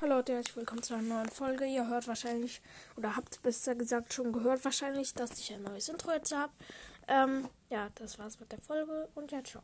Hallo Leute, herzlich willkommen zu einer neuen Folge. Ihr hört wahrscheinlich, oder habt besser gesagt schon gehört wahrscheinlich, dass ich ein neues Intro jetzt habe. Ähm, ja, das war's mit der Folge und ja, ciao.